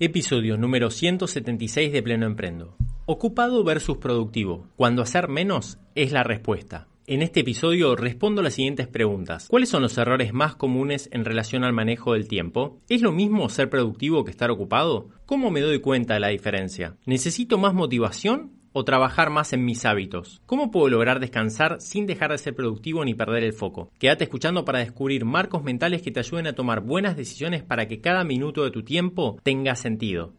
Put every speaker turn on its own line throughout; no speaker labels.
Episodio número 176 de Pleno Emprendo. Ocupado versus productivo. Cuando hacer menos es la respuesta. En este episodio respondo las siguientes preguntas. ¿Cuáles son los errores más comunes en relación al manejo del tiempo? ¿Es lo mismo ser productivo que estar ocupado? ¿Cómo me doy cuenta de la diferencia? ¿Necesito más motivación o trabajar más en mis hábitos? ¿Cómo puedo lograr descansar sin dejar de ser productivo ni perder el foco? Quédate escuchando para descubrir marcos mentales que te ayuden a tomar buenas decisiones para que cada minuto de tu tiempo tenga sentido.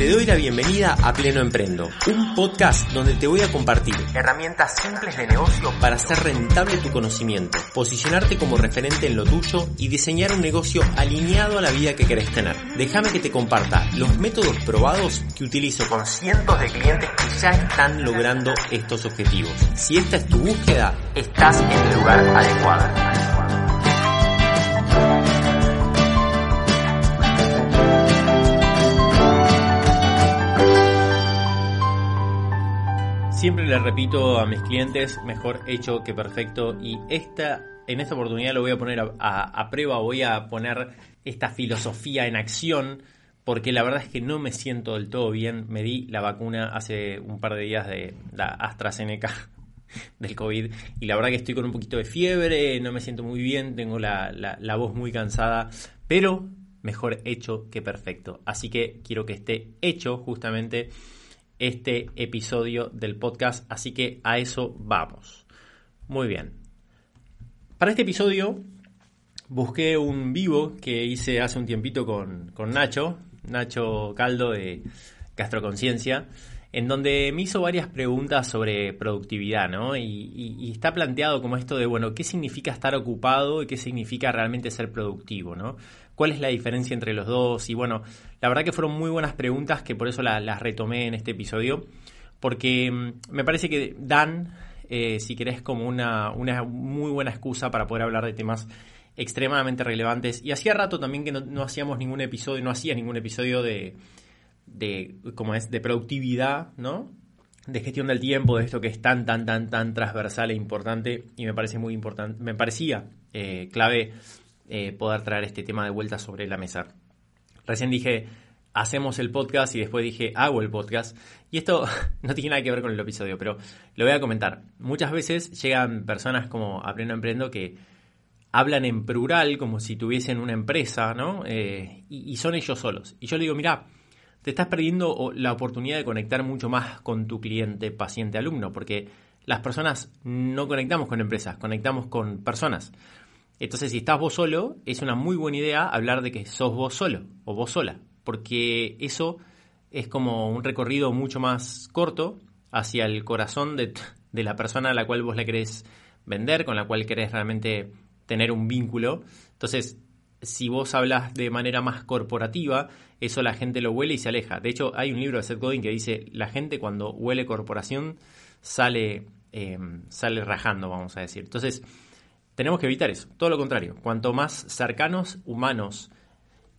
Te doy la bienvenida a Pleno Emprendo, un podcast donde te voy a compartir herramientas simples de negocio para hacer rentable tu conocimiento, posicionarte como referente en lo tuyo y diseñar un negocio alineado a la vida que querés tener. Déjame que te comparta los métodos probados que utilizo con cientos de clientes que ya están logrando estos objetivos. Si esta es tu búsqueda, estás en el lugar adecuado.
Siempre le repito a mis clientes, mejor hecho que perfecto. Y esta, en esta oportunidad lo voy a poner a, prueba, voy a poner esta filosofía en acción, porque la verdad es que no me siento del todo bien. Me di la vacuna hace un par de días de la AstraZeneca del COVID y la verdad que estoy con un poquito de fiebre, no me siento muy bien, tengo la, la voz muy cansada, pero mejor hecho que perfecto. Así que quiero que esté hecho justamente este episodio del podcast, así que a eso vamos. Muy bien. Para este episodio busqué un vivo que hice hace un tiempito con, Nacho, Nacho Caldo de Castroconciencia, en donde me hizo varias preguntas sobre productividad, ¿no? Y, y, está planteado como esto de, bueno, ¿qué significa estar ocupado y qué significa realmente ser productivo, ¿no? Cuál es la diferencia entre los dos. Y bueno, la verdad que fueron muy buenas preguntas que por eso las retomé en este episodio, porque mm, me parece que dan, eh, si querés, como una, una muy buena excusa para poder hablar de temas extremadamente relevantes. Y hacía rato también que no, hacíamos ningún episodio, no hacía ningún episodio de, de, como es, de productividad, ¿no? de gestión del tiempo, de esto que es tan, tan, tan, tan transversal e importante y me parece muy importante, me parecía eh, clave eh, poder traer este tema de vuelta sobre la mesa. Recién dije, hacemos el podcast y después dije, hago el podcast. Y esto no tiene nada que ver con el episodio, pero lo voy a comentar. Muchas veces llegan personas como a pleno emprendo que hablan en plural como si tuviesen una empresa, ¿no? Eh, y, y, son ellos solos. Y yo le digo, mira, te estás perdiendo la oportunidad de conectar mucho más con tu cliente, paciente, alumno, porque las personas no conectamos con empresas, conectamos con personas. Entonces, si estás vos solo, es una muy buena idea hablar de que sos vos solo o vos sola, porque eso es como un recorrido mucho más corto hacia el corazón de, la persona a la cual vos le querés vender, con la cual querés realmente tener un vínculo. Entonces, si vos hablas de manera más corporativa, eso la gente lo huele y se aleja. De hecho, hay un libro de Seth Godin que dice, la gente cuando huele corporación sale, eh, sale rajando, vamos a decir. Entonces, tenemos que evitar eso, todo lo contrario. Cuanto más cercanos, humanos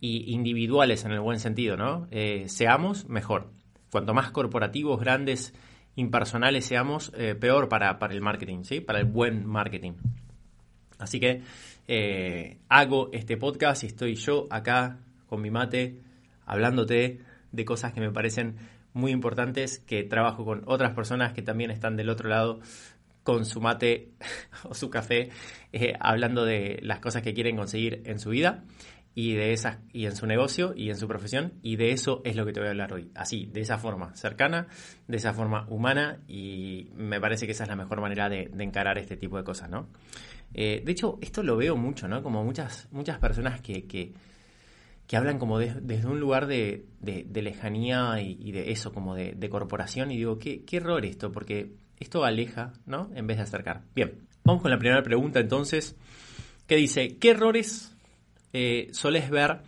y individuales en el buen sentido, ¿no? Eh, seamos, mejor. Cuanto más corporativos, grandes, impersonales seamos, eh, peor para, para, el marketing, ¿sí? Para el buen marketing. Así que eh, hago este podcast y estoy yo acá con mi mate hablándote de cosas que me parecen muy importantes, que trabajo con otras personas que también están del otro lado con su mate o su café, eh, hablando de las cosas que quieren conseguir en su vida y de esas y en su negocio y en su profesión y de eso es lo que te voy a hablar hoy. Así de esa forma cercana de esa forma humana y me parece que esa es la mejor manera de, encarar este tipo de cosas no eh, de hecho esto lo veo mucho no como muchas muchas personas que, que, hablan como desde un lugar de, lejanía y, de eso como de, corporación y digo qué, qué error esto porque esto aleja, ¿no? En vez de acercar. Bien, vamos con la primera pregunta entonces, que dice, ¿qué errores eh, soles ver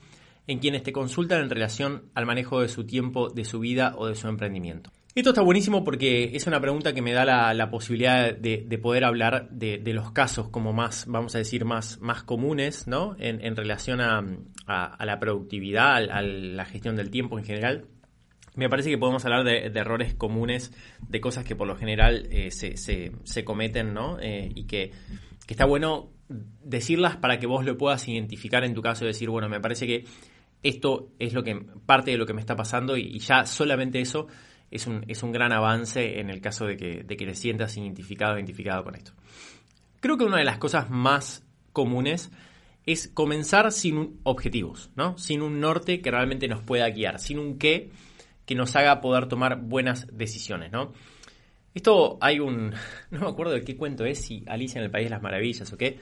en quienes te consultan en relación al manejo de su tiempo, de su vida o de su emprendimiento? Esto está buenísimo porque es una pregunta que me da la, posibilidad de, poder hablar de, los casos como más, vamos a decir, más, más comunes, ¿no? En, relación a, la productividad, a la gestión del tiempo en general me parece que podemos hablar de, errores comunes, de cosas que por lo general eh, se, se, cometen, ¿no? Eh, y que, está bueno decirlas para que vos lo puedas identificar en tu caso y decir, bueno, me parece que esto es lo que parte de lo que me está pasando y, ya solamente eso es un, es un, gran avance en el caso de que, de que te sientas identificado identificado con esto. Creo que una de las cosas más comunes es comenzar sin objetivos, ¿no? Sin un norte que realmente nos pueda guiar, sin un qué que nos haga poder tomar buenas decisiones, ¿no? Esto hay un, no me acuerdo de qué cuento es, si Alicia en el País de las Maravillas o qué,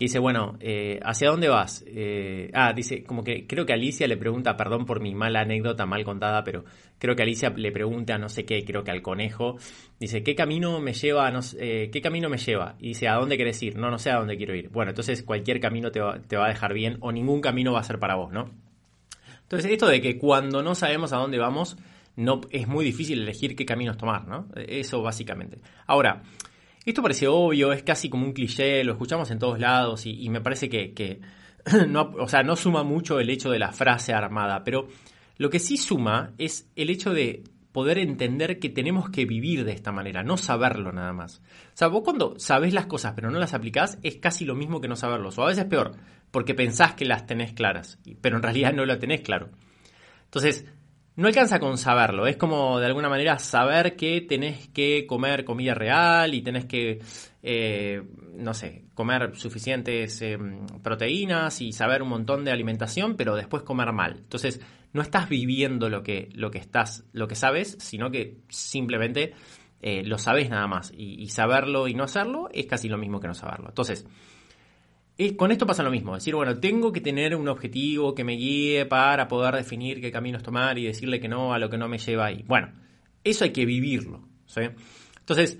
que dice, bueno, eh, ¿hacia dónde vas? Eh, ah, dice, como que creo que Alicia le pregunta, perdón por mi mala anécdota mal contada, pero creo que Alicia le pregunta, no sé qué, creo que al conejo, dice, ¿qué camino me lleva? Eh, ¿Qué camino me lleva? Y dice, ¿a dónde quieres ir? No, no sé a dónde quiero ir. Bueno, entonces cualquier camino te va, te va a dejar bien o ningún camino va a ser para vos, ¿no? Entonces, esto de que cuando no sabemos a dónde vamos, no, es muy difícil elegir qué caminos tomar, ¿no? Eso básicamente. Ahora, esto parece obvio, es casi como un cliché, lo escuchamos en todos lados y, me parece que, no, o sea, no suma mucho el hecho de la frase armada, pero lo que sí suma es el hecho de poder entender que tenemos que vivir de esta manera, no saberlo nada más. O sea, vos cuando sabés las cosas pero no las aplicás es casi lo mismo que no saberlos, o a veces peor, porque pensás que las tenés claras, pero en realidad no lo tenés claro. Entonces, no alcanza con saberlo, es como de alguna manera saber que tenés que comer comida real y tenés que, eh, no sé, comer suficientes eh, proteínas y saber un montón de alimentación, pero después comer mal. Entonces, no estás viviendo lo que, lo que estás, lo que sabes, sino que simplemente eh, lo sabes nada más. y saberlo y no hacerlo es casi lo mismo que no saberlo. Entonces, con esto pasa lo mismo, decir, bueno, tengo que tener un objetivo que me guíe para poder definir qué caminos tomar y decirle que no a lo que no me lleva ahí. Bueno, eso hay que vivirlo. Entonces,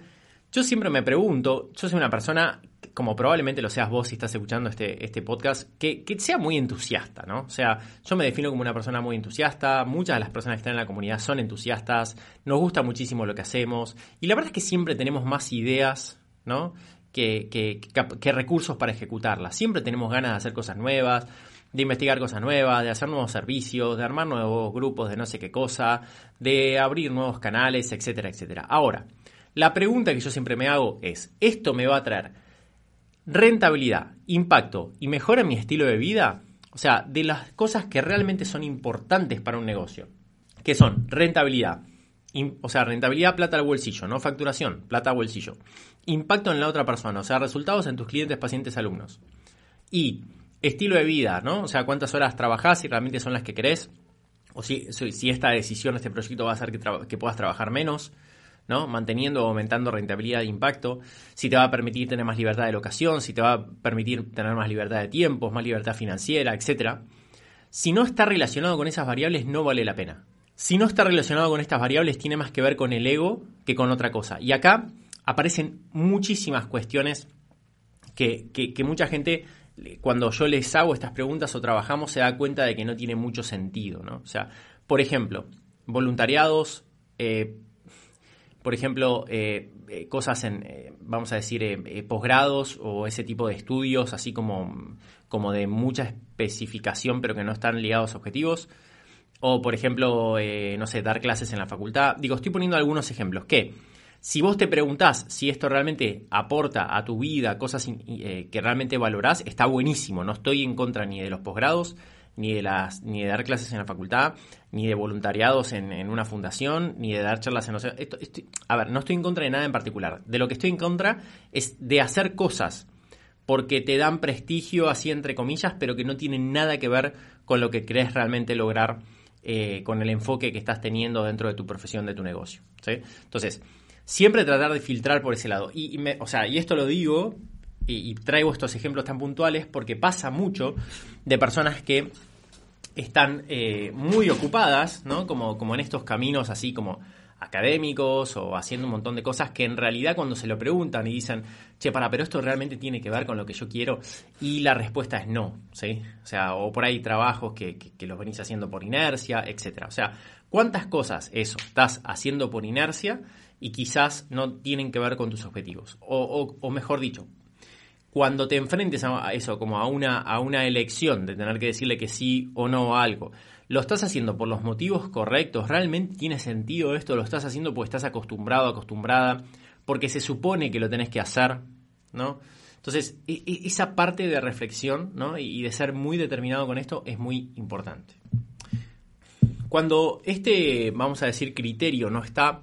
yo siempre me pregunto, yo soy una persona, como probablemente lo seas vos si estás escuchando este, este podcast, que, que, sea muy entusiasta, ¿no? O sea, yo me defino como una persona muy entusiasta, muchas de las personas que están en la comunidad son entusiastas, nos gusta muchísimo lo que hacemos, y la verdad es que siempre tenemos más ideas, ¿no? que, recursos para ejecutarla. Siempre tenemos ganas de hacer cosas nuevas, de investigar cosas nuevas, de hacer nuevos servicios, de armar nuevos grupos de no sé qué cosa, de abrir nuevos canales, etcétera, etcétera. Ahora, la pregunta que yo siempre me hago es, ¿esto me va a traer rentabilidad, impacto y mejora mi estilo de vida? O sea, de las cosas que realmente son importantes para un negocio, que son rentabilidad, o sea, rentabilidad, plata al bolsillo, no facturación, plata al bolsillo. Impacto en la otra persona, o sea, resultados en tus clientes, pacientes, alumnos. Y estilo de vida, ¿no? O sea, cuántas horas trabajás, si realmente son las que querés, o si, si esta decisión, este proyecto va a hacer que, que puedas trabajar menos, ¿no? Manteniendo o aumentando rentabilidad e impacto, si te va a permitir tener más libertad de locación, si te va a permitir tener más libertad de tiempo, más libertad financiera, etc. Si no está relacionado con esas variables, no vale la pena. Si no está relacionado con estas variables, tiene más que ver con el ego que con otra cosa. Y acá aparecen muchísimas cuestiones que, mucha gente, cuando yo les hago estas preguntas o trabajamos, se da cuenta de que no tiene mucho sentido. ¿no? O sea, por ejemplo, voluntariados, eh, por ejemplo, eh, eh, cosas en, vamos a decir, posgrados o ese tipo de estudios, así como, como de mucha especificación, pero que no están ligados a objetivos. O, por ejemplo, eh, no sé, dar clases en la facultad. Digo, estoy poniendo algunos ejemplos. Que si vos te preguntás si esto realmente aporta a tu vida cosas eh, que realmente valorás, está buenísimo. No estoy en contra ni de los posgrados, ni de, las, ni de dar clases en la facultad, ni de voluntariados en, una fundación, ni de dar charlas en... Esto, a ver, no estoy en contra de nada en particular. De lo que estoy en contra es de hacer cosas porque te dan prestigio, así entre comillas, pero que no tienen nada que ver con lo que crees realmente lograr eh, con el enfoque que estás teniendo dentro de tu profesión, de tu negocio. Entonces, siempre tratar de filtrar por ese lado. Y, o sea, y esto lo digo y, traigo estos ejemplos tan puntuales porque pasa mucho de personas que están eh, muy ocupadas, ¿no? Como, como en estos caminos así como académicos o haciendo un montón de cosas que en realidad cuando se lo preguntan y dicen, che, para, pero esto realmente tiene que ver con lo que yo quiero, y la respuesta es no, ¿sí? O sea, o por ahí trabajos que, que, los venís haciendo por inercia, etcétera. O sea, ¿cuántas cosas eso estás haciendo por inercia y quizás no tienen que ver con tus objetivos? O, o, mejor dicho, cuando te enfrentes a eso, como a una, a una elección de tener que decirle que sí o no a algo, ¿Lo estás haciendo por los motivos correctos? ¿Realmente tiene sentido esto? ¿Lo estás haciendo porque estás acostumbrado, acostumbrada? Porque se supone que lo tenés que hacer, ¿no? Entonces, e, e, esa parte de reflexión ¿no? y de ser muy determinado con esto es muy importante. Cuando este, vamos a decir, criterio no está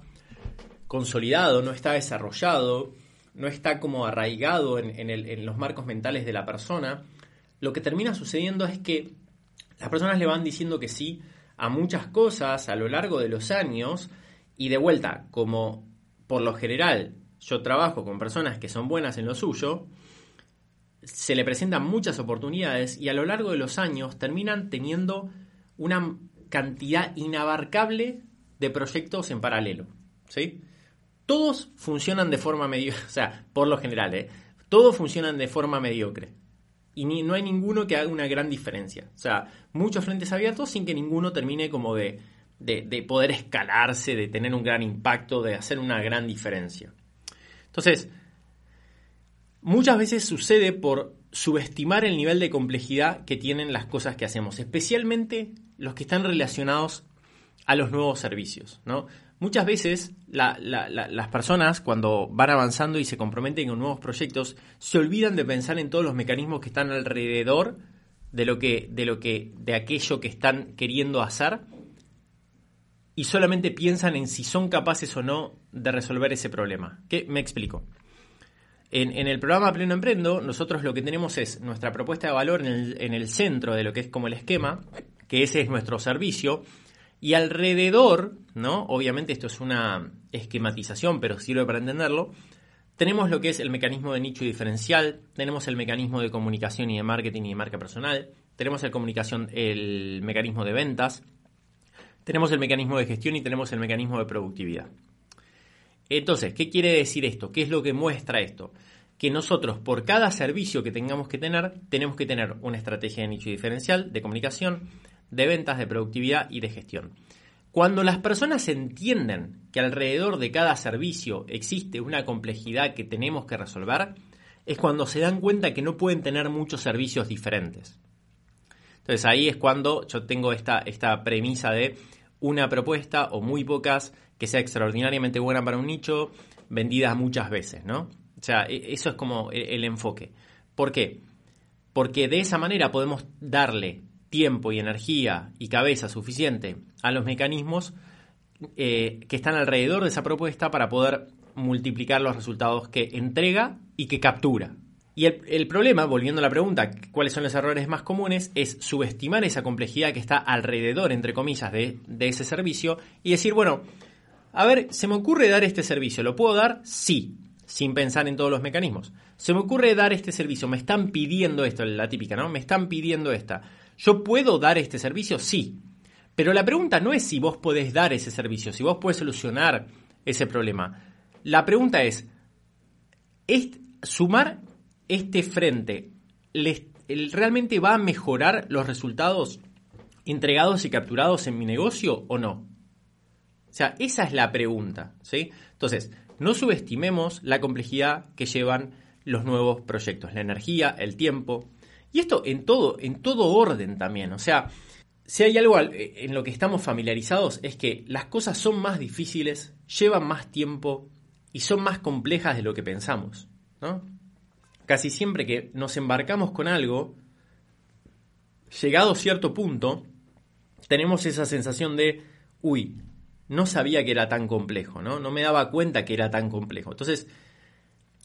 consolidado, no está desarrollado, no está como arraigado en, los marcos mentales de la persona, lo que termina sucediendo es que las personas le van diciendo que sí a muchas cosas a lo largo de los años y de vuelta, como por lo general yo trabajo con personas que son buenas en lo suyo, se le presentan muchas oportunidades y a lo largo de los años terminan teniendo una cantidad inabarcable de proyectos en paralelo. ¿sí? Todos funcionan de forma mediocre, o sea, por lo general, ¿eh? todos funcionan de forma mediocre. Y no hay ninguno que haga una gran diferencia. O sea, muchos frentes abiertos sin que ninguno termine como de, de, poder escalarse, de tener un gran impacto, de hacer una gran diferencia. Entonces, muchas veces sucede por subestimar el nivel de complejidad que tienen las cosas que hacemos, especialmente los que están relacionados a los nuevos servicios. ¿no? Muchas veces las personas cuando van avanzando y se comprometen con nuevos proyectos se olvidan de pensar en todos los mecanismos que están alrededor de lo que de lo que de aquello que están queriendo hacer y solamente piensan en si son capaces o no de resolver ese problema. ¿Qué? Me explico. En, el programa Pleno Emprendo, nosotros lo que tenemos es nuestra propuesta de valor en el, en el centro de lo que es como el esquema, que ese es nuestro servicio, y alrededor, ¿no? Obviamente esto es una esquematización, pero sirve para entenderlo. Tenemos lo que es el mecanismo de nicho diferencial, tenemos el mecanismo de comunicación y de marketing y de marca personal, tenemos el comunicación, el mecanismo de ventas, tenemos el mecanismo de gestión y tenemos el mecanismo de productividad. Entonces, ¿qué quiere decir esto? ¿Qué es lo que muestra esto? Que nosotros, por cada servicio que tengamos que tener, tenemos que tener una estrategia de nicho diferencial, de comunicación, de ventas, de productividad y de gestión. Cuando las personas entienden que alrededor de cada servicio existe una complejidad que tenemos que resolver, es cuando se dan cuenta que no pueden tener muchos servicios diferentes. Entonces ahí es cuando yo tengo esta, esta premisa de una propuesta o muy pocas que sea extraordinariamente buena para un nicho, vendidas muchas veces, ¿no? O sea, e, eso es como el, el enfoque. ¿Por qué? Porque de esa manera podemos darle tiempo y energía y cabeza suficiente a los mecanismos eh, que están alrededor de esa propuesta para poder multiplicar los resultados que entrega y que captura. Y el, problema, volviendo a la pregunta, ¿cuáles son los errores más comunes? Es subestimar esa complejidad que está alrededor, entre comillas, de, de ese servicio y decir, bueno, a ver, se me ocurre dar este servicio, ¿lo puedo dar? Sí, sin pensar en todos los mecanismos. Se me ocurre dar este servicio, me están pidiendo esto, la típica, ¿no? Me están pidiendo esta. ¿Yo puedo dar este servicio? Sí. Pero la pregunta no es si vos podés dar ese servicio, si vos podés solucionar ese problema. La pregunta es, ¿es ¿sumar este frente realmente va a mejorar los resultados entregados y capturados en mi negocio o no? O sea, esa es la pregunta, ¿sí? Entonces, no subestimemos la complejidad que llevan los nuevos proyectos, la energía, el tiempo, y esto en todo, en todo orden también. O sea, si hay algo en lo que estamos familiarizados es que las cosas son más difíciles, llevan más tiempo y son más complejas de lo que pensamos. ¿no? Casi siempre que nos embarcamos con algo, llegado a cierto punto, tenemos esa sensación de, uy, no sabía que era tan complejo, ¿no? No me daba cuenta que era tan complejo. Entonces,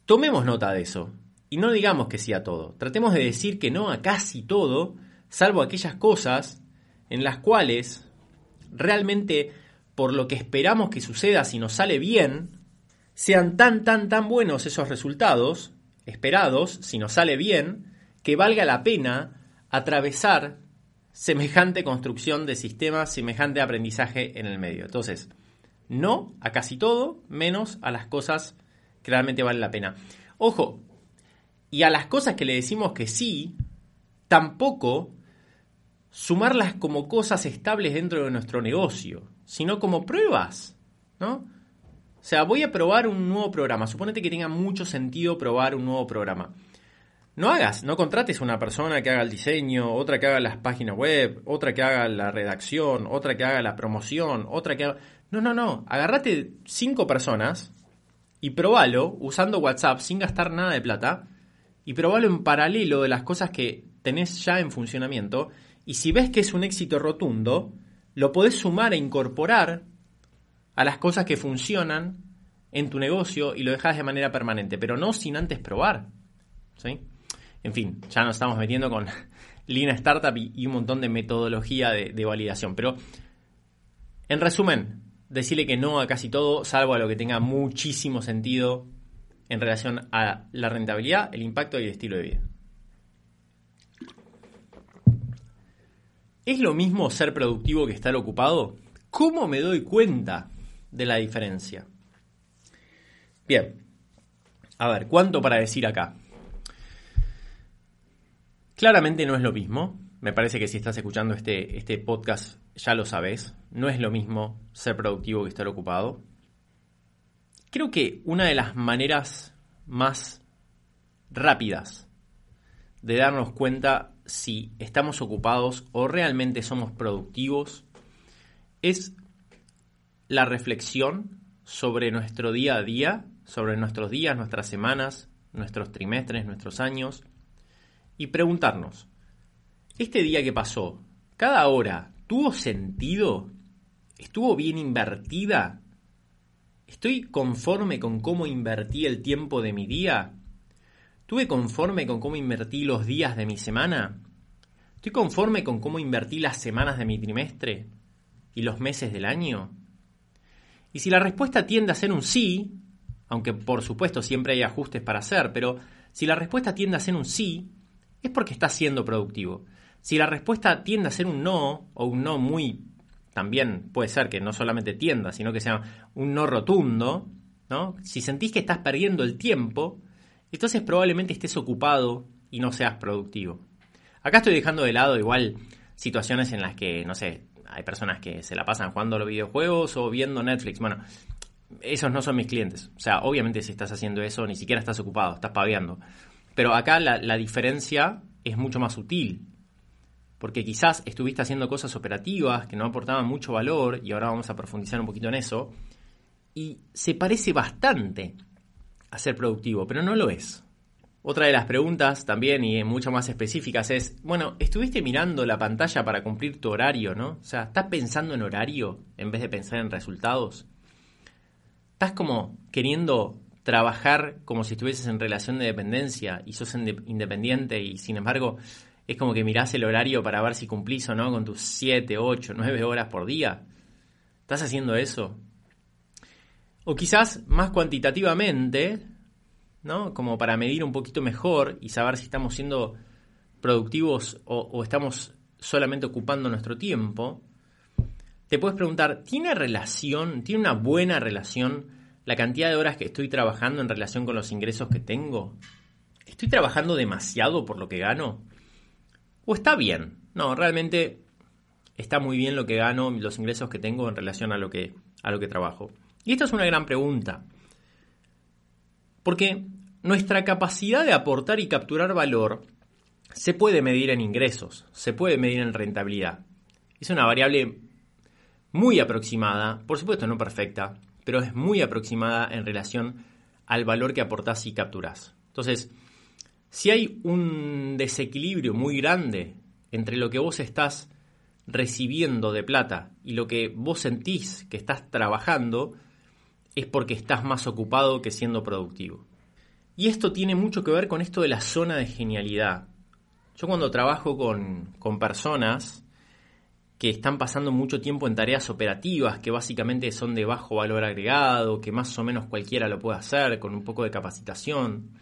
tomemos nota de eso. Y no digamos que sí a todo. Tratemos de decir que no a casi todo, salvo aquellas cosas en las cuales realmente por lo que esperamos que suceda si nos sale bien, sean tan, tan, tan buenos esos resultados esperados, si nos sale bien, que valga la pena atravesar semejante construcción de sistemas, semejante aprendizaje en el medio. Entonces, no a casi todo, menos a las cosas que realmente valen la pena. Ojo, y a las cosas que le decimos que sí, tampoco sumarlas como cosas estables dentro de nuestro negocio, sino como pruebas, ¿no? O sea, voy a probar un nuevo programa. Suponete que tenga mucho sentido probar un nuevo programa. No hagas, no contrates una persona que haga el diseño, otra que haga las páginas web, otra que haga la redacción, otra que haga la promoción, otra que haga... No, no, no. Agarrate cinco personas y probalo usando WhatsApp sin gastar nada de plata y probarlo en paralelo de las cosas que tenés ya en funcionamiento. Y si ves que es un éxito rotundo, lo podés sumar e incorporar a las cosas que funcionan en tu negocio y lo dejas de manera permanente, pero no sin antes probar. ¿sí? En fin, ya nos estamos metiendo con Lean Startup y, un montón de metodología de, validación. Pero, en resumen, decirle que no a casi todo, salvo a lo que tenga muchísimo sentido en relación a la rentabilidad, el impacto y el estilo de vida. ¿Es lo mismo ser productivo que estar ocupado? ¿Cómo me doy cuenta de la diferencia? Bien, a ver, ¿cuánto para decir acá? Claramente no es lo mismo. Me parece que si estás escuchando este, este podcast ya lo sabes. No es lo mismo ser productivo que estar ocupado. Creo que una de las maneras más rápidas de darnos cuenta si estamos ocupados o realmente somos productivos es la reflexión sobre nuestro día a día, sobre nuestros días, nuestras semanas, nuestros trimestres, nuestros años, y preguntarnos, ¿este día que pasó, cada hora, tuvo sentido? ¿Estuvo bien invertida? ¿Estoy conforme con cómo invertí el tiempo de mi día? ¿Estuve conforme con cómo invertí los días de mi semana? ¿Estoy conforme con cómo invertí las semanas de mi trimestre y los meses del año? Y si la respuesta tiende a ser un sí, aunque por supuesto siempre hay ajustes para hacer, pero si la respuesta tiende a ser un sí, es porque estás siendo productivo. Si la respuesta tiende a ser un no, o un no muy, también puede ser que no solamente tienda, sino que sea un no rotundo, ¿no? Si sentís que estás perdiendo el tiempo, entonces probablemente estés ocupado y no seas productivo. Acá estoy dejando de lado igual situaciones en las que, no sé, hay personas que se la pasan jugando los videojuegos o viendo Netflix. Bueno, esos no son mis clientes. O sea, obviamente si estás haciendo eso, ni siquiera estás ocupado, estás paviando. Pero acá la, la diferencia es mucho más sutil. Porque quizás estuviste haciendo cosas operativas que no aportaban mucho valor, y ahora vamos a profundizar un poquito en eso, y se parece bastante a ser productivo, pero no lo es. Otra de las preguntas también y mucho más específicas es, bueno, ¿estuviste mirando la pantalla para cumplir tu horario, no? O sea, ¿estás pensando en horario en vez de pensar en resultados? ¿Estás como queriendo trabajar como si estuvieses en relación de dependencia y sos independiente y sin embargo es como que mirás el horario para ver si cumplís o no con tus 7, 8, 9 horas por día? ¿Estás haciendo eso? O quizás más cuantitativamente, ¿no? Como para medir un poquito mejor y saber si estamos siendo productivos o, estamos solamente ocupando nuestro tiempo, te puedes preguntar, ¿tiene relación, tiene una buena relación la cantidad de horas que estoy trabajando en relación con los ingresos que tengo? ¿Estoy trabajando demasiado por lo que gano? ¿O está bien? No, realmente está muy bien lo que gano, los ingresos que tengo en relación a lo que, a lo que trabajo. Y esta es una gran pregunta. Porque nuestra capacidad de aportar y capturar valor se puede medir en ingresos, se puede medir en rentabilidad. Es una variable muy aproximada, por supuesto no perfecta, pero es muy aproximada en relación al valor que aportás y capturás. Entonces, si hay un desequilibrio muy grande entre lo que vos estás recibiendo de plata y lo que vos sentís que estás trabajando, es porque estás más ocupado que siendo productivo. Y esto tiene mucho que ver con esto de la zona de genialidad. Yo cuando trabajo con, con personas que están pasando mucho tiempo en tareas operativas, que básicamente son de bajo valor agregado, que más o menos cualquiera lo puede hacer con un poco de capacitación,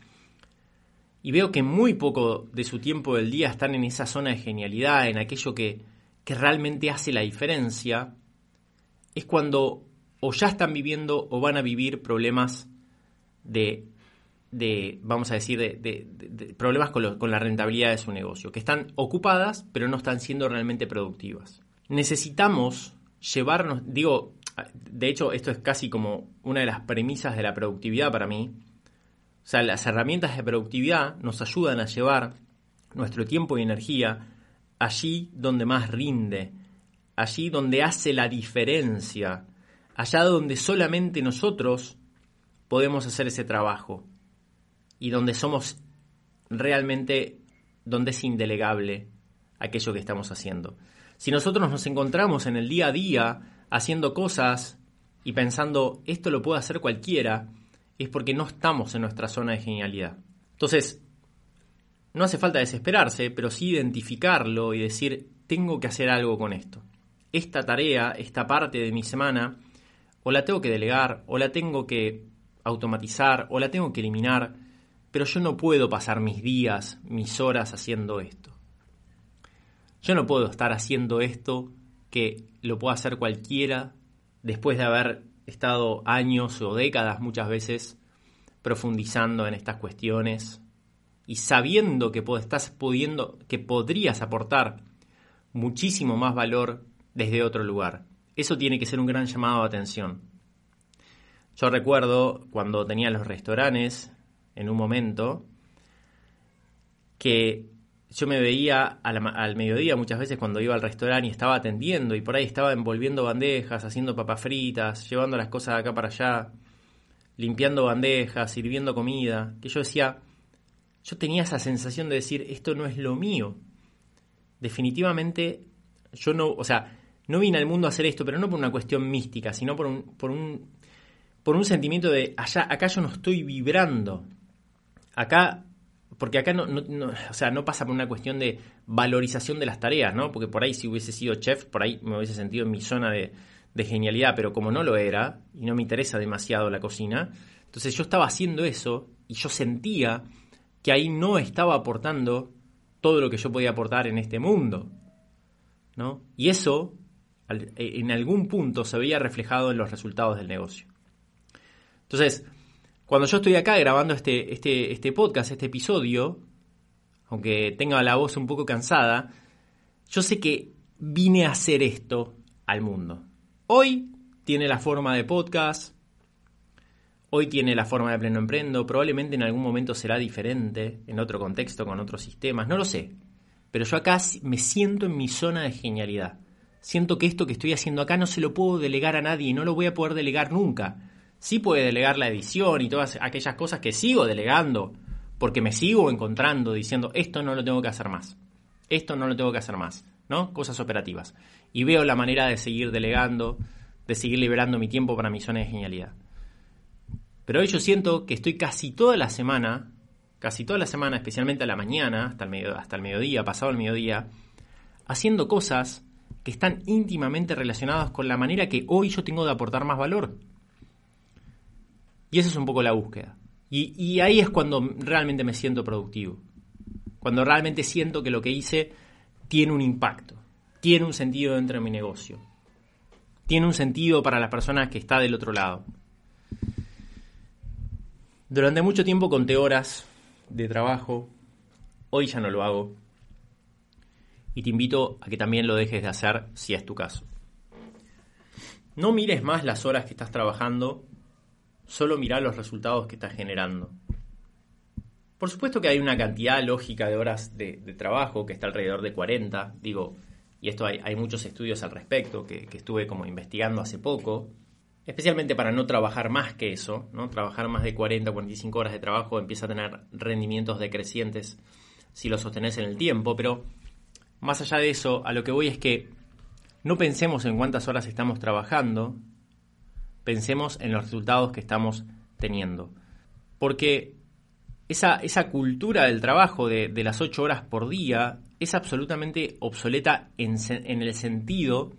y veo que muy poco de su tiempo del día están en esa zona de genialidad, en aquello que, que realmente hace la diferencia, es cuando o ya están viviendo o van a vivir problemas de, de vamos a decir, de, problemas con, con la rentabilidad de su negocio, que están ocupadas pero no están siendo realmente productivas. Necesitamos llevarnos, digo, de hecho esto es casi como una de las premisas de la productividad para mí, o sea, las herramientas de productividad nos ayudan a llevar nuestro tiempo y energía allí donde más rinde, allí donde hace la diferencia, allá donde solamente nosotros podemos hacer ese trabajo y donde somos realmente donde es indelegable aquello que estamos haciendo. Si nosotros nos encontramos en el día a día haciendo cosas y pensando esto lo puede hacer cualquiera, es porque no estamos en nuestra zona de genialidad. Entonces, no hace falta desesperarse, pero sí identificarlo y decir, tengo que hacer algo con esto. Esta tarea, esta parte de mi semana, o la tengo que delegar, o la tengo que automatizar, o la tengo que eliminar, pero yo no puedo pasar mis días, mis horas haciendo esto. Yo no puedo estar haciendo esto que lo pueda hacer cualquiera después de haber estado años o décadas muchas veces profundizando en estas cuestiones y sabiendo que estás pudiendo, que podrías aportar muchísimo más valor desde otro lugar. Eso tiene que ser un gran llamado de atención. Yo recuerdo cuando tenía los restaurantes en un momento que yo me veía al, mediodía muchas veces cuando iba al restaurante y estaba atendiendo y por ahí estaba envolviendo bandejas, haciendo papas fritas, llevando las cosas de acá para allá, limpiando bandejas, sirviendo comida, que yo decía, yo tenía esa sensación de decir, esto no es lo mío. Definitivamente, yo no, o sea, no vine al mundo a hacer esto, pero no por una cuestión mística, sino por un, por un, por un sentimiento de, allá, acá yo no estoy vibrando. Acá porque acá no, o sea, no pasa por una cuestión de valorización de las tareas, ¿no? Porque por ahí si hubiese sido chef, por ahí me hubiese sentido en mi zona de, genialidad, pero como no lo era, y no me interesa demasiado la cocina, entonces yo estaba haciendo eso y yo sentía que ahí no estaba aportando todo lo que yo podía aportar en este mundo, ¿no? Y eso en algún punto se veía reflejado en los resultados del negocio. Entonces, cuando yo estoy acá grabando este, este, este podcast, este episodio, aunque tenga la voz un poco cansada, yo sé que vine a hacer esto al mundo. Hoy tiene la forma de podcast, hoy tiene la forma de pleno emprendo, probablemente en algún momento será diferente, en otro contexto, con otros sistemas, no lo sé. Pero yo acá me siento en mi zona de genialidad. Siento que esto que estoy haciendo acá no se lo puedo delegar a nadie y no lo voy a poder delegar nunca sí puede delegar la edición y todas aquellas cosas que sigo delegando, porque me sigo encontrando diciendo, esto no lo tengo que hacer más, esto no lo tengo que hacer más, ¿no? Cosas operativas. Y veo la manera de seguir delegando, de seguir liberando mi tiempo para misiones de genialidad. Pero hoy yo siento que estoy casi toda la semana, casi toda la semana, especialmente a la mañana, hasta el, medio, hasta el mediodía, pasado el mediodía, haciendo cosas que están íntimamente relacionadas con la manera que hoy yo tengo de aportar más valor. Y esa es un poco la búsqueda. Y, ahí es cuando realmente me siento productivo. Cuando realmente siento que lo que hice tiene un impacto, tiene un sentido dentro de mi negocio, tiene un sentido para la persona que está del otro lado. Durante mucho tiempo conté horas de trabajo, hoy ya no lo hago. Y te invito a que también lo dejes de hacer si es tu caso. No mires más las horas que estás trabajando solo mirar los resultados que estás generando. Por supuesto que hay una cantidad lógica de horas de, trabajo que está alrededor de 40, digo, y esto hay, muchos estudios al respecto que, estuve como investigando hace poco, especialmente para no trabajar más que eso, ¿no? Trabajar más de 40, 45 horas de trabajo empieza a tener rendimientos decrecientes si lo sostenés en el tiempo, pero más allá de eso, a lo que voy es que no pensemos en cuántas horas estamos trabajando, pensemos en los resultados que estamos teniendo. Porque esa, esa cultura del trabajo de, las ocho horas por día es absolutamente obsoleta en, el sentido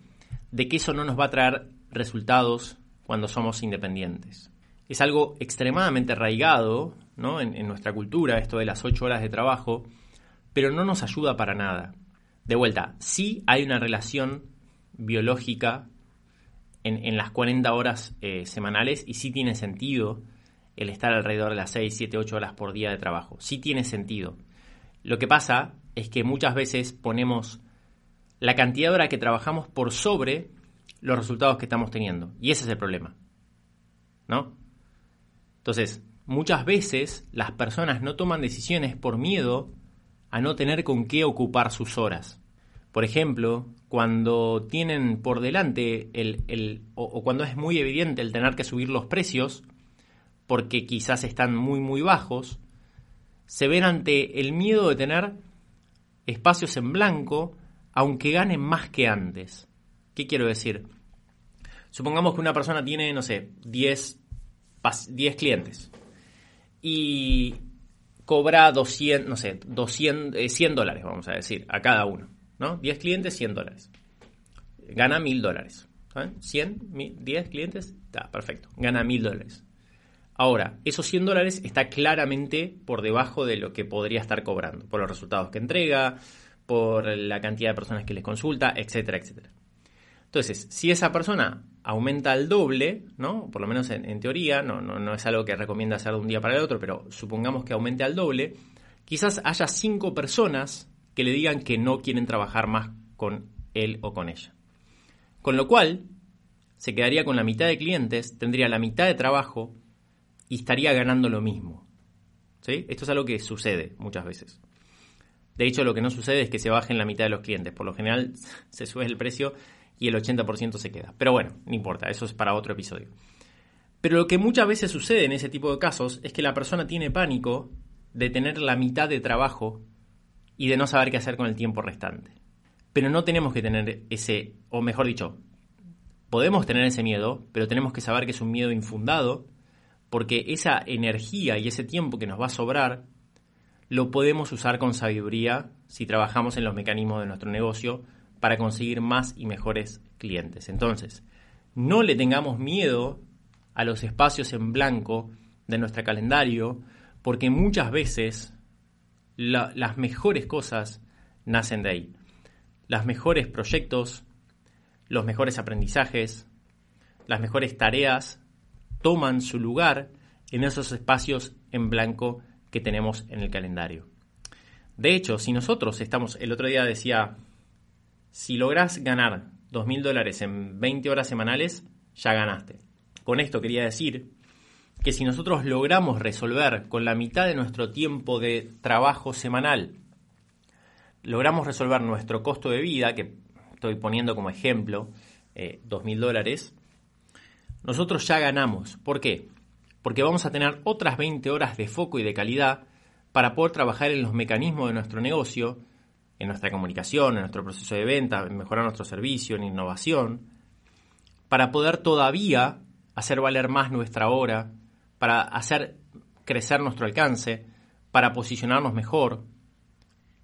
de que eso no nos va a traer resultados cuando somos independientes. Es algo extremadamente arraigado ¿no? en, en nuestra cultura, esto de las ocho horas de trabajo, pero no nos ayuda para nada. De vuelta, sí hay una relación biológica en, las 40 horas eh, semanales y sí tiene sentido el estar alrededor de las 6, 7, 8 horas por día de trabajo. Sí tiene sentido. Lo que pasa es que muchas veces ponemos la cantidad de horas que trabajamos por sobre los resultados que estamos teniendo. Y ese es el problema. ¿No? Entonces, muchas veces las personas no toman decisiones por miedo a no tener con qué ocupar sus horas. Por ejemplo, cuando tienen por delante el, o, cuando es muy evidente el tener que subir los precios, porque quizás están muy muy bajos, se ven ante el miedo de tener espacios en blanco, aunque ganen más que antes. ¿Qué quiero decir? Supongamos que una persona tiene, no sé, 10, 10 clientes y cobra 200, no sé, 200, 100 eh, dólares, vamos a decir, a cada uno. ¿No? 10 clientes, 100 dólares. Gana 1000 dólares. 100, 10 clientes, está perfecto. Gana 1000 dólares. Ahora, esos 100 dólares está claramente por debajo de lo que podría estar cobrando, por los resultados que entrega, por la cantidad de personas que les consulta, etcétera, etcétera. Entonces, si esa persona aumenta al doble, ¿no? Por lo menos en, teoría, no, no, no, es algo que recomienda hacer de un día para el otro, pero supongamos que aumente al doble, quizás haya cinco personas que le digan que no quieren trabajar más con él o con ella. Con lo cual, se quedaría con la mitad de clientes, tendría la mitad de trabajo y estaría ganando lo mismo. ¿Sí? Esto es algo que sucede muchas veces. De hecho, lo que no sucede es que se bajen la mitad de los clientes. Por lo general, se sube el precio y el 80% se queda. Pero bueno, no importa, eso es para otro episodio. Pero lo que muchas veces sucede en ese tipo de casos es que la persona tiene pánico de tener la mitad de trabajo y de no saber qué hacer con el tiempo restante. Pero no tenemos que tener ese, o mejor dicho, podemos tener ese miedo, pero tenemos que saber que es un miedo infundado porque esa energía y ese tiempo que nos va a sobrar lo podemos usar con sabiduría si trabajamos en los mecanismos de nuestro negocio para conseguir más y mejores clientes. Entonces, no le tengamos miedo a los espacios en blanco de nuestro calendario, porque muchas veces las mejores cosas nacen de ahí. Los mejores proyectos, los mejores aprendizajes, las mejores tareas toman su lugar en esos espacios en blanco que tenemos en el calendario. De hecho, si nosotros estamos, el otro día decía, si logras ganar 2.000 dólares en 20 horas semanales, ya ganaste. Con esto quería decir que si nosotros logramos resolver con la mitad de nuestro tiempo de trabajo semanal, logramos resolver nuestro costo de vida, que estoy poniendo como ejemplo, eh, 2.000 dólares, nosotros ya ganamos. ¿Por qué? Porque vamos a tener otras 20 horas de foco y de calidad para poder trabajar en los mecanismos de nuestro negocio, en nuestra comunicación, en nuestro proceso de venta, en mejorar nuestro servicio, en innovación, para poder todavía hacer valer más nuestra hora, para hacer crecer nuestro alcance, para posicionarnos mejor,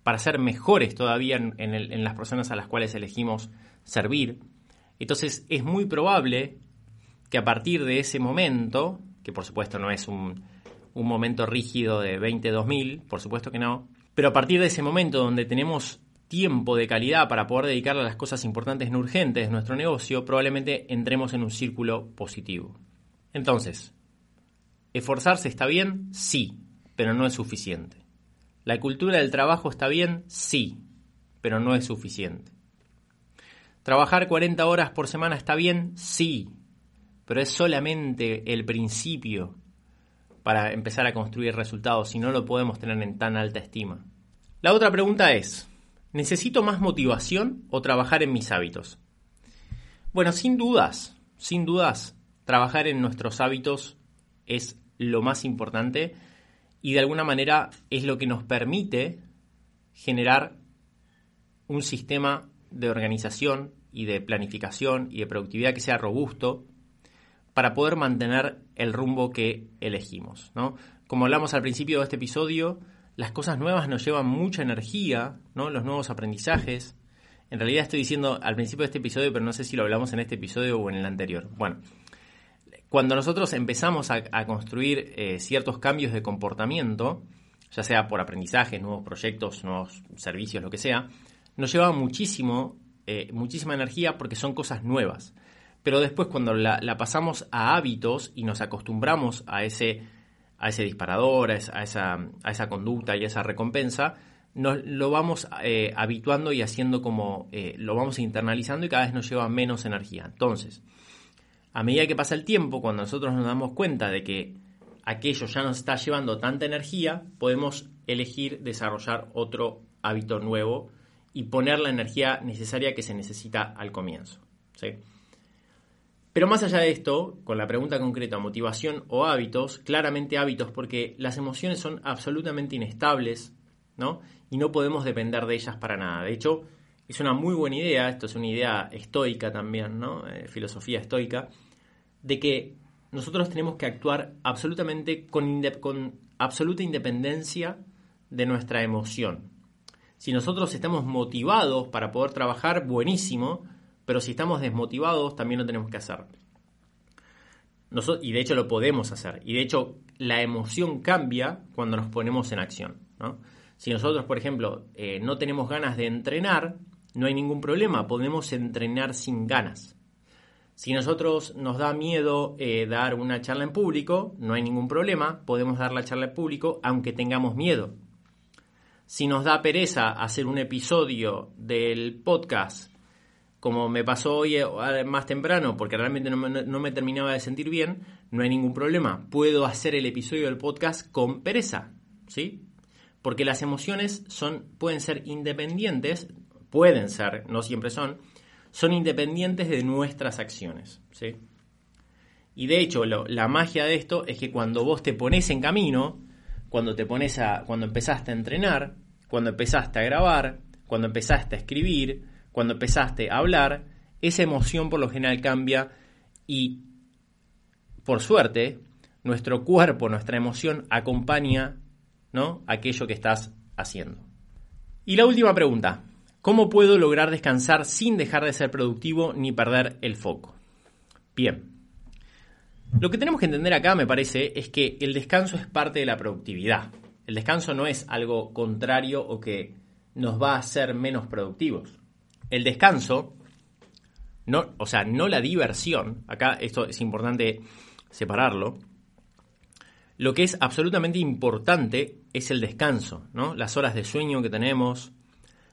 para ser mejores todavía en, las personas a las cuales elegimos servir. Entonces es muy probable que a partir de ese momento, que por supuesto no es un, momento rígido de 20-2000, por supuesto que no, pero a partir de ese momento donde tenemos tiempo de calidad para poder dedicarle a las cosas importantes no urgentes de nuestro negocio, probablemente entremos en un círculo positivo. Entonces, ¿esforzarse está bien? Sí, pero no es suficiente. ¿La cultura del trabajo está bien? Sí, pero no es suficiente. ¿Trabajar 40 horas por semana está bien? Sí, pero es solamente el principio para empezar a construir resultados si no lo podemos tener en tan alta estima. La otra pregunta es, ¿necesito más motivación o trabajar en mis hábitos? Bueno, sin dudas, sin dudas, trabajar en nuestros hábitos es lo más importante y de alguna manera es lo que nos permite generar un sistema de organización y de planificación y de productividad que sea robusto para poder mantener el rumbo que elegimos. ¿no? Como hablamos al principio de este episodio, las cosas nuevas nos llevan mucha energía, ¿no? los nuevos aprendizajes. En realidad estoy diciendo al principio de este episodio, pero no sé si lo hablamos en este episodio o en el anterior. Bueno, cuando nosotros empezamos a, construir eh, ciertos cambios de comportamiento, ya sea por aprendizaje, nuevos proyectos, nuevos servicios, lo que sea, nos lleva muchísimo, eh, muchísima energía porque son cosas nuevas pero después cuando la, pasamos a hábitos y nos acostumbramos a ese, a ese disparador, a esa, a esa, conducta y a esa recompensa, nos lo vamos eh, habituando y haciendo como lo vamos internalizando y cada vez nos lleva menos energía. Entonces, a medida que pasa el tiempo, cuando nosotros nos damos cuenta de que aquello ya nos está llevando tanta energía, podemos elegir desarrollar otro hábito nuevo y poner la energía necesaria que se necesita al comienzo. ¿sí? Pero más allá de esto, con la pregunta concreta, motivación o hábitos, claramente hábitos, porque las emociones son absolutamente inestables, ¿no? Y no podemos depender de ellas para nada. De hecho, es una muy buena idea, esto es una idea estoica también, ¿no? Eh, filosofía estoica, de que nosotros tenemos que actuar absolutamente con, absoluta independencia de nuestra emoción. Si nosotros estamos motivados para poder trabajar, buenísimo, pero si estamos desmotivados, también lo tenemos que hacer. y de hecho lo podemos hacer. Y de hecho la emoción cambia cuando nos ponemos en acción. Si nosotros, por ejemplo, eh, no tenemos ganas de entrenar, no hay ningún problema, podemos entrenar sin ganas. Si nosotros nos da miedo eh, dar una charla en público, no hay ningún problema, podemos dar la charla en público aunque tengamos miedo. Si nos da pereza hacer un episodio del podcast, como me pasó hoy eh, más temprano, porque realmente no me, no me terminaba de sentir bien, no hay ningún problema. Puedo hacer el episodio del podcast con pereza, ¿sí? Porque las emociones son, pueden ser independientes, pueden ser, no siempre son, son independientes de nuestras acciones. ¿sí? Y de hecho, la magia de esto es que cuando vos te pones en camino, cuando te pones a. cuando empezaste a entrenar, cuando empezaste a grabar, cuando empezaste a escribir, cuando empezaste a hablar, esa emoción por lo general cambia y por suerte, nuestro cuerpo, nuestra emoción acompaña ¿no? aquello que estás haciendo. Y la última pregunta, ¿Cómo puedo lograr descansar sin dejar de ser productivo ni perder el foco? Bien. Lo que tenemos que entender acá, me parece, es que el descanso es parte de la productividad. El descanso no es algo contrario o que nos va a hacer menos productivos. El descanso, no, o sea, no la diversión, acá esto es importante separarlo. Lo que es absolutamente importante es el descanso, ¿no? Las horas de sueño que tenemos,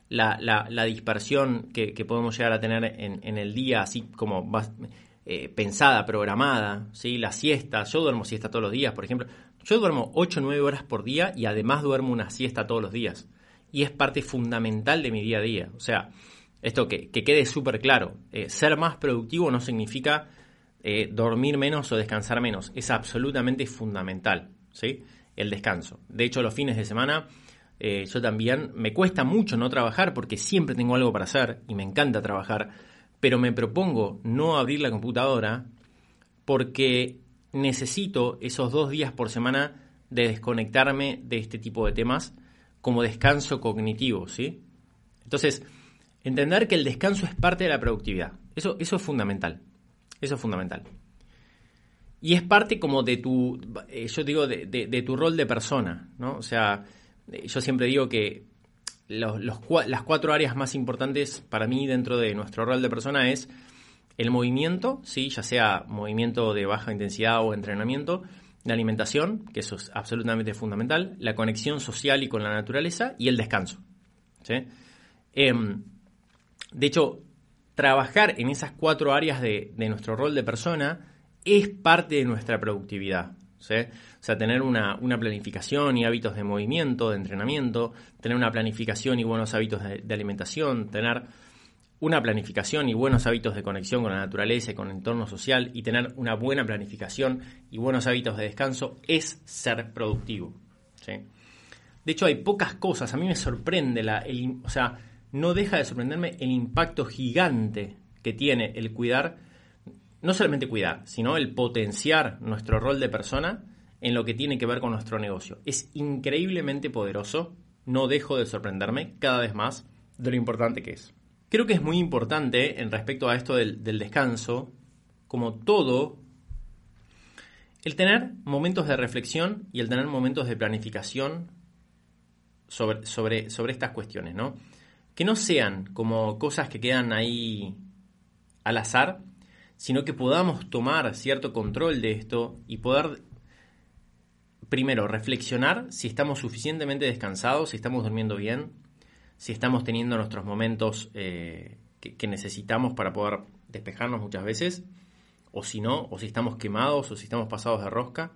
la, la, dispersión que, podemos llegar a tener en, el día, así como eh, pensada, programada, ¿sí? la siesta. Yo duermo siesta todos los días, por ejemplo. Yo duermo 8 o 9 horas por día y además duermo una siesta todos los días. Y es parte fundamental de mi día a día. O sea, esto que, quede súper claro. Eh, ser más productivo no significa eh, dormir menos o descansar menos. Es absolutamente fundamental, ¿sí? El descanso. De hecho, los fines de semana eh, yo también me cuesta mucho no trabajar porque siempre tengo algo para hacer y me encanta trabajar, pero me propongo no abrir la computadora porque necesito esos dos días por semana de desconectarme de este tipo de temas como descanso cognitivo, ¿sí? Entonces, entender que el descanso es parte de la productividad. Eso, eso es fundamental. Eso es fundamental. Y es parte como de tu, eh, yo digo, de, de tu rol de persona, ¿no? O sea, yo siempre digo que las cuatro áreas más importantes para mí dentro de nuestro rol de persona es el movimiento, ¿sí? ya sea movimiento de baja intensidad o entrenamiento, la alimentación, que eso es absolutamente fundamental, la conexión social y con la naturaleza y el descanso. Em, de hecho, trabajar en esas cuatro áreas de nuestro rol de persona es parte de nuestra productividad. O sea, tener una, planificación y hábitos de movimiento, de entrenamiento, tener una planificación y buenos hábitos de, alimentación, tener una planificación y buenos hábitos de conexión con la naturaleza y con el entorno social y tener una buena planificación y buenos hábitos de descanso es ser productivo. De hecho, hay pocas cosas. A mí me sorprende, la, o sea, no deja de sorprenderme el impacto gigante que tiene el cuidar no solamente cuidar, sino el potenciar nuestro rol de persona en lo que tiene que ver con nuestro negocio. Es increíblemente poderoso, no dejo de sorprenderme cada vez más de lo importante que es. Creo que es muy importante en respecto a esto del, descanso, como todo, el tener momentos de reflexión y el tener momentos de planificación sobre, sobre, sobre estas cuestiones, ¿no? Que no sean como cosas que quedan ahí al azar, sino que podamos tomar cierto control de esto y poder, primero, reflexionar si estamos suficientemente descansados, si estamos durmiendo bien, si estamos teniendo nuestros momentos eh, que, necesitamos para poder despejarnos muchas veces, o si no, o si estamos quemados, o si estamos pasados de rosca,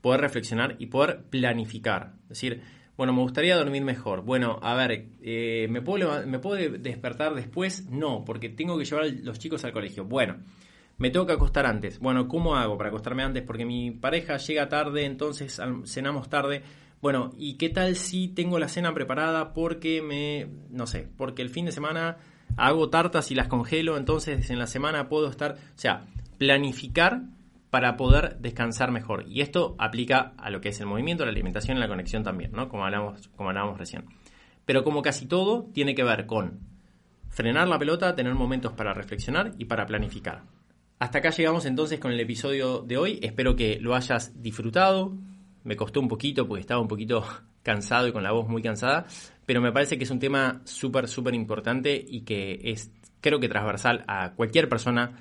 poder reflexionar y poder planificar. Es decir, bueno, me gustaría dormir mejor. Bueno, a ver, eh, ¿me, puedo, ¿me puedo despertar después? No, porque tengo que llevar a los chicos al colegio. Bueno, Me tengo que acostar antes. Bueno, ¿cómo hago para acostarme antes? Porque mi pareja llega tarde, entonces cenamos tarde. Bueno, ¿y qué tal si tengo la cena preparada porque me, no sé, porque el fin de semana hago tartas y las congelo, entonces en la semana puedo estar, o sea, planificar para poder descansar mejor. Y esto aplica a lo que es el movimiento, la alimentación y la conexión también, ¿no? Como hablamos, como hablábamos recién. Pero como casi todo, tiene que ver con frenar la pelota, tener momentos para reflexionar y para planificar. Hasta acá llegamos entonces con el episodio de hoy. Espero que lo hayas disfrutado. Me costó un poquito porque estaba un poquito cansado y con la voz muy cansada, pero me parece que es un tema súper, súper importante y que es, creo que transversal a cualquier persona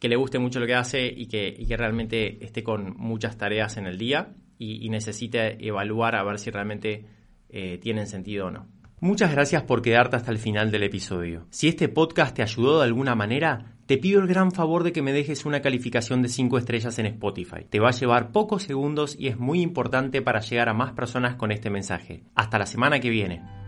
que le guste mucho lo que hace y que, realmente esté con muchas tareas en el día y, necesite evaluar a ver si realmente eh, tienen sentido o no. Muchas gracias por quedarte hasta el final del episodio. Si este podcast te ayudó de alguna manera, te pido el gran favor de que me dejes una calificación de 5 estrellas en Spotify. Te va a llevar pocos segundos y es muy importante para llegar a más personas con este mensaje. Hasta la semana que viene.